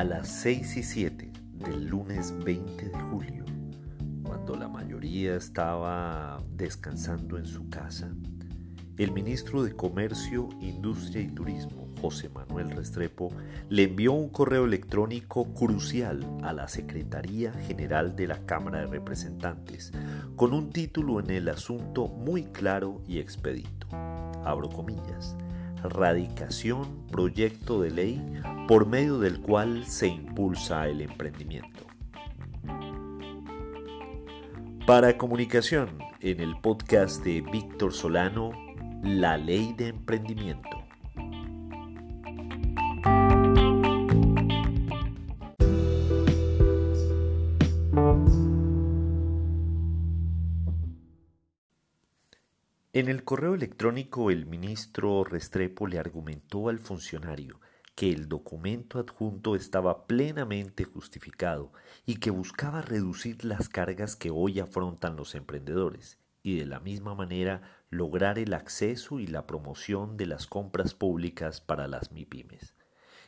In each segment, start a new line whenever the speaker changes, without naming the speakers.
A las 6 y 7 del lunes 20 de julio, cuando la mayoría estaba descansando en su casa, el ministro de Comercio, Industria y Turismo, José Manuel Restrepo, le envió un correo electrónico crucial a la Secretaría General de la Cámara de Representantes, con un título en el asunto muy claro y expedito. Abro comillas. Radicación proyecto de ley por medio del cual se impulsa el emprendimiento. Para comunicación, en el podcast de Víctor Solano, La Ley de Emprendimiento. En el correo electrónico el ministro Restrepo le argumentó al funcionario que el documento adjunto estaba plenamente justificado y que buscaba reducir las cargas que hoy afrontan los emprendedores y de la misma manera lograr el acceso y la promoción de las compras públicas para las MIPIMES.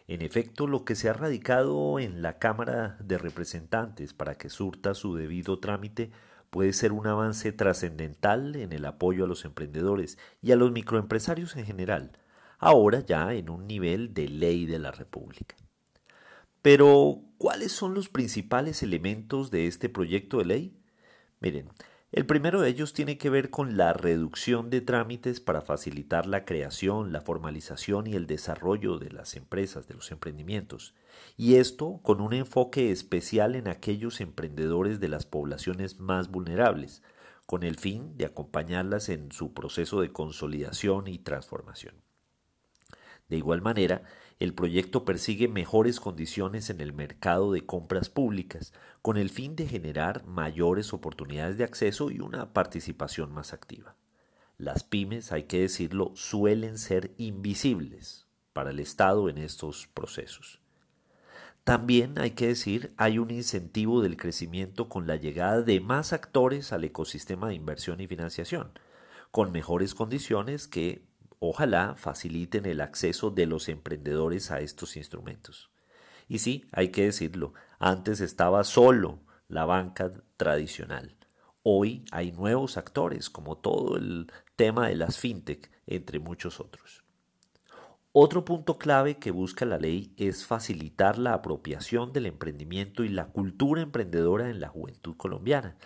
En efecto, lo que se ha radicado en la Cámara de Representantes para que surta su debido trámite puede ser un avance trascendental en el apoyo a los emprendedores y a los microempresarios en general, ahora ya en un nivel de ley de la República. Pero, ¿cuáles son los principales elementos de este proyecto de ley? Miren, el primero de ellos tiene que ver con la reducción de trámites para facilitar la creación, la formalización y el desarrollo de las empresas, de los emprendimientos, y esto con un enfoque especial en aquellos emprendedores de las poblaciones más vulnerables, con el fin de acompañarlas en su proceso de consolidación y transformación. De igual manera, el proyecto persigue mejores condiciones en el mercado de compras públicas, con el fin de generar mayores oportunidades de acceso y una participación más activa. Las pymes, hay que decirlo, suelen ser invisibles para el Estado en estos procesos. También hay que decir, hay un incentivo del crecimiento con la llegada de más actores al ecosistema de inversión y financiación, con mejores condiciones que ojalá faciliten el acceso de los emprendedores a estos instrumentos. Y sí, hay que decirlo, antes estaba solo la banca tradicional. Hoy hay nuevos actores, como todo el tema de las fintech, entre muchos otros. Otro punto clave que busca la ley es facilitar la apropiación del emprendimiento y la cultura emprendedora en la juventud colombiana.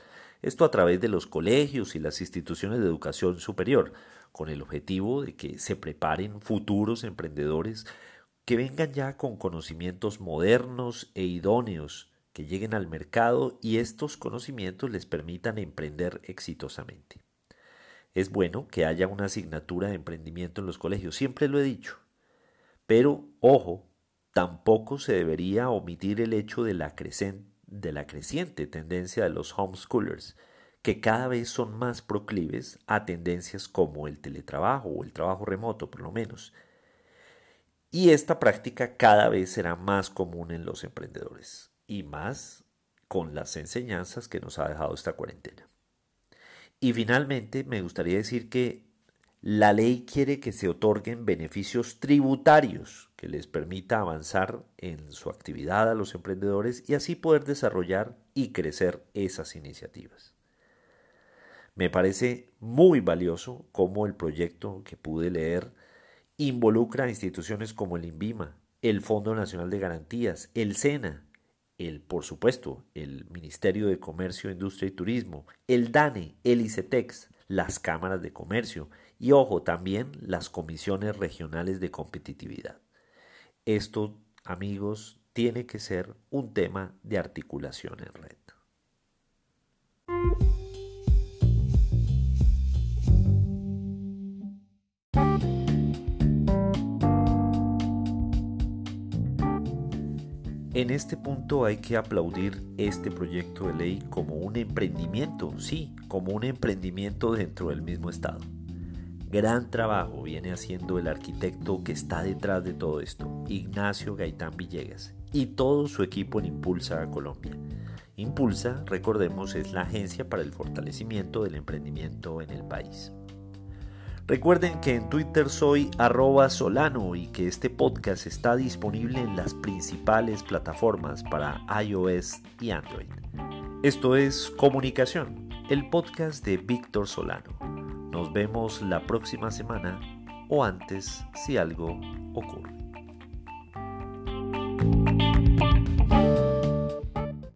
Esto a través de los colegios y las instituciones de educación superior, con el objetivo de que se preparen futuros emprendedores que vengan ya con conocimientos modernos e idóneos, que lleguen al mercado y estos conocimientos les permitan emprender exitosamente. Es bueno que haya una asignatura de emprendimiento en los colegios, siempre lo he dicho. Pero, ojo, tampoco se debería omitir el hecho de la, de la creciente tendencia de los homeschoolers, que cada vez son más proclives a tendencias como el teletrabajo o el trabajo remoto, por lo menos. Y esta práctica cada vez será más común en los emprendedores y más con las enseñanzas que nos ha dejado esta cuarentena. Y finalmente me gustaría decir que la ley quiere que se otorguen beneficios tributarios que les permita avanzar en su actividad a los emprendedores y así poder desarrollar y crecer esas iniciativas. Me parece muy valioso cómo el proyecto que pude leer involucra a instituciones como el INVIMA, el Fondo Nacional de Garantías, el SENA, el, por supuesto, el Ministerio de Comercio, Industria y Turismo, el DANE, el ICETEX, las cámaras de comercio y, ojo, también las comisiones regionales de competitividad. Esto, amigos, tiene que ser un tema de articulación en red. En este punto hay que aplaudir este proyecto de ley como un emprendimiento, sí, como un emprendimiento dentro del mismo Estado. Gran trabajo viene haciendo el arquitecto que está detrás de todo esto, Ignacio Gaitán Villegas, y todo su equipo en Impulsa a Colombia. Impulsa, recordemos, es la agencia para el fortalecimiento del emprendimiento en el país. Recuerden que en Twitter soy arroba solano y que este podcast está disponible en las principales plataformas para iOS y Android. Esto es Comunicación, el podcast de Víctor Solano. Nos vemos la próxima semana o antes si algo ocurre.